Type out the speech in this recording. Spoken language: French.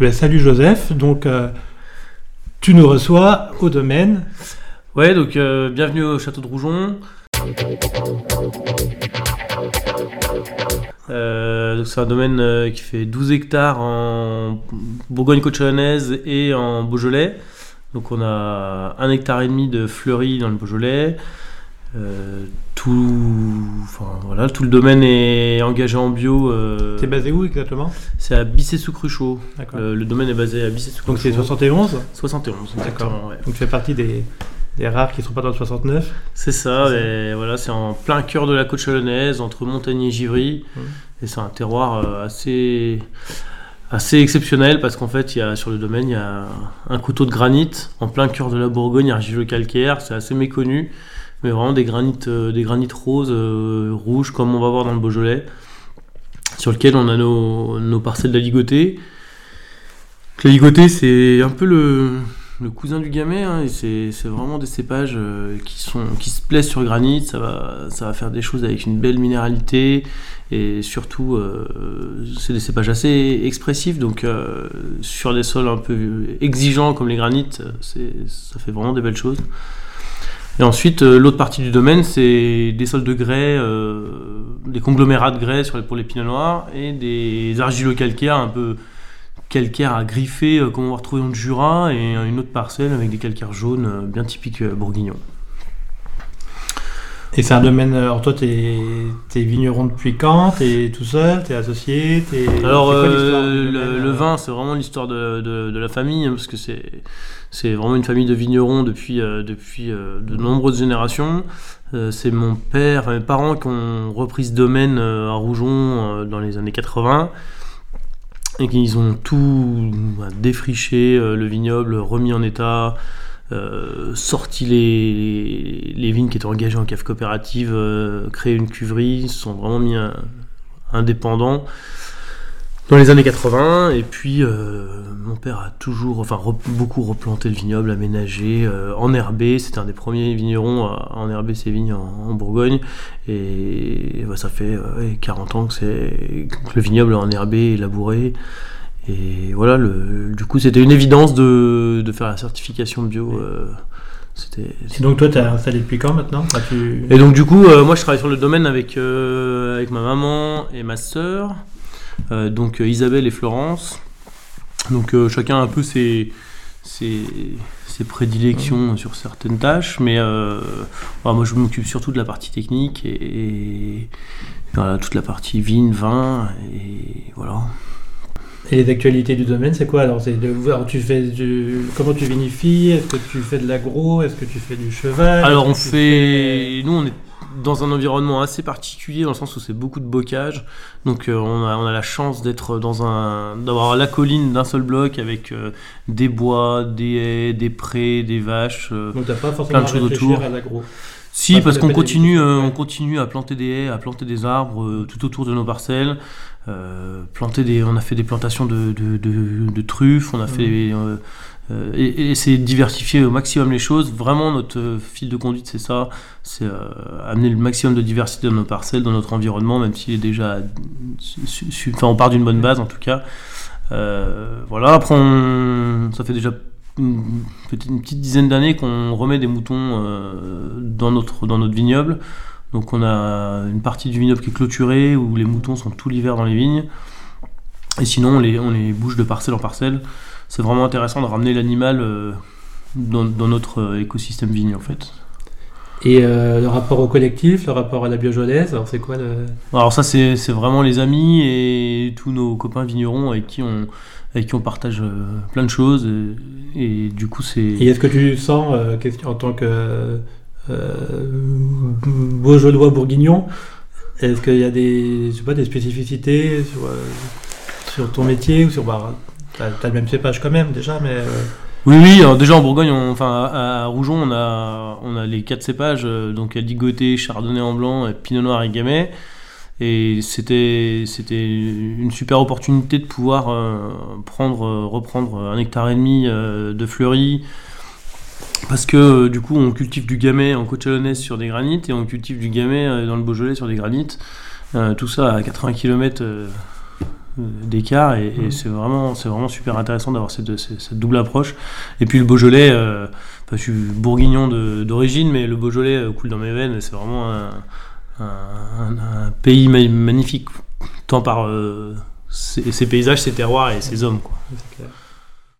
Salut Joseph, donc euh, tu nous reçois au domaine. Ouais, donc euh, bienvenue au château de Rougon. Euh, c'est un domaine euh, qui fait 12 hectares en Bourgogne-Côte-Chalonnaise et en Beaujolais. Donc on a un hectare et demi de fleuris dans le Beaujolais. Euh, tout, enfin, voilà, tout le domaine est engagé en bio. euh, T'es basé où exactement? C'est à Bissé-sous-Cruchot. D'accord. Le, le domaine est basé à Bissé-sous-Cruchot. Donc c'est 71 71. exactement, ouais. Donc tu fais partie des, des rares qui sont pas dans le 69. C'est ça, C'est et voilà, c'est en plein cœur de la côte chalonnaise, entre Montagne et Givry. Mhm. Et c'est un terroir euh, assez, assez exceptionnel parce qu'en fait, il y a, sur le domaine, il y a un couteau de granit en plein cœur de la Bourgogne, argilo-calcaire. C'est assez méconnu, mais vraiment des granites, euh, des granites roses, euh, rouges, comme on va voir dans le Beaujolais, sur lequel on a nos, parcelles de la ligotée. La ligotée, c'est un peu le, cousin du gamay, hein, et c'est vraiment des cépages euh, qui, se plaisent sur granit, ça va, faire des choses avec une belle minéralité, et surtout, c'est des cépages assez expressifs, donc sur des sols un peu exigeants comme les granites, ça fait vraiment des belles choses. Et ensuite, euh, l'autre partie du domaine, c'est des sols de grès, euh, des conglomérats de grès pour les pinots noirs, et des argilo-calcaires un peu calcaire à griffer euh, comme on va retrouver dans le Jura et une autre parcelle avec des calcaires jaunes bien typiques bourguignons. Et c'est un domaine. euh, Alors toi, t'es es vigneron depuis quand? T'es tout seul? T'es associé? Alors quoi euh, le, euh? vin c'est vraiment l'histoire de, de- de la famille hein, parce que c'est vraiment une famille de vignerons depuis euh, depuis euh, de nombreuses générations. C'est mon père, enfin mes parents qui ont repris ce domaine à Rougon euh, dans les années 80 et qu'ils ont tout bah, défriché le vignoble, remis en état, euh, sorti les, vignes qui étaient engagées en cave coopérative, euh, créé une cuverie, se sont vraiment mis indépendants dans les années 80. Et puis euh, mon père a toujours, enfin beaucoup replanté le vignoble, aménagé, enherbé. C'était un des premiers vignerons à enherber ses vignes en, en Bourgogne. Et, bah, ça fait ouais, 40 ans que, le vignoble est enherbé et labouré. Et voilà, le, du coup, c'était une évidence de, de faire la certification bio. euh, c'était, Et donc toi, t'es installé depuis quand maintenant? Enfin, tu... et donc du coup, euh, moi je travaille sur le domaine avec, euh, avec ma maman et ma sœur, donc Isabelle et Florence. Donc chacun a un peu ses, ses, ses prédilections sur certaines tâches, mais moi je m'occupe surtout de la partie technique et, et voilà, toute la partie vigne, vin, et voilà. Et les actualités du domaine, c'est quoi alors? C'est de alors, tu fais du comment tu vinifies? Est-ce que tu fais de l'agro? Est-ce que tu fais du cheval? Alors on fait, nous on est dans un environnement assez particulier dans le sens où c'est beaucoup de bocage, donc euh, on, a, on a la chance d'être dans un, d'avoir la colline d'un seul bloc avec euh, des bois, des haies, des prés, des vaches. euh. Donc t'as pas forcément plein de choses autour. à l'agro. Si parce qu'on continue, euh, ouais. on continue à planter des haies, à planter des arbres euh, tout autour de nos parcelles. Euh, planter des, on a fait des plantations de, de, de- de truffes, on a fait Mhm. euh, euh, et, et essayer de diversifier au maximum les choses. Vraiment, notre fil de conduite, c'est ça. C'est euh, amener le maximum de diversité dans nos parcelles, dans notre environnement, même s'il est déjà. su- Enfin, on part d'une bonne base en tout cas. Euh, voilà, après, on- ça fait déjà une, une petite dizaine d'années qu'on remet des moutons euh, dans, notre, dans notre vignoble. Donc, on a une partie du vignoble qui est clôturée où les moutons sont tout l'hiver dans les vignes. Et sinon, on les, on les bouge de parcelle en parcelle c'est vraiment intéressant de ramener l'animal euh, dans, dans notre euh, écosystème vigne en fait. Et euh, le rapport au collectif, le rapport à la biojolaise, alors c'est quoi le Alors ça c'est c'est vraiment les amis et tous nos copains vignerons avec qui on, avec qui on partage plein de choses et, et du coup c'est... Et est-ce que tu sens, euh, en tant que Beaujolais bourguignon, est-ce qu'il y a des, je sais pas, des spécificités sur, euh, ton métier ou sur bah, t'as, le même cépage quand même déjà, mais euh, Oui, oui, déjà en Bourgogne, enfin à, à on a, on a les quatre cépages, euh, donc Ligoté, Chardonnay en blanc, Pinot Noir et Gamay. Et c'était, c'était une super opportunité de pouvoir euh, prendre, euh, reprendre un hectare et demi euh, de fleuris. Parce que euh, du coup, on cultive du gamay en côte chalonnaise sur des granites et on cultive du gamay euh, dans le Beaujolais sur des granites. Euh, tout ça à 80 km d'écart et, et c'est vraiment, c'est vraiment super intéressant d'avoir cette, cette, cette double approche. Et puis le Beaujolais, euh, enfin, je suis bourguignon d'origine, mais le Beaujolais euh, coule dans mes veines et c'est vraiment un, un- un- un pays ma- magnifique, tant par euh, ses, ses paysages, ses terroirs et ses hommes. Quoi.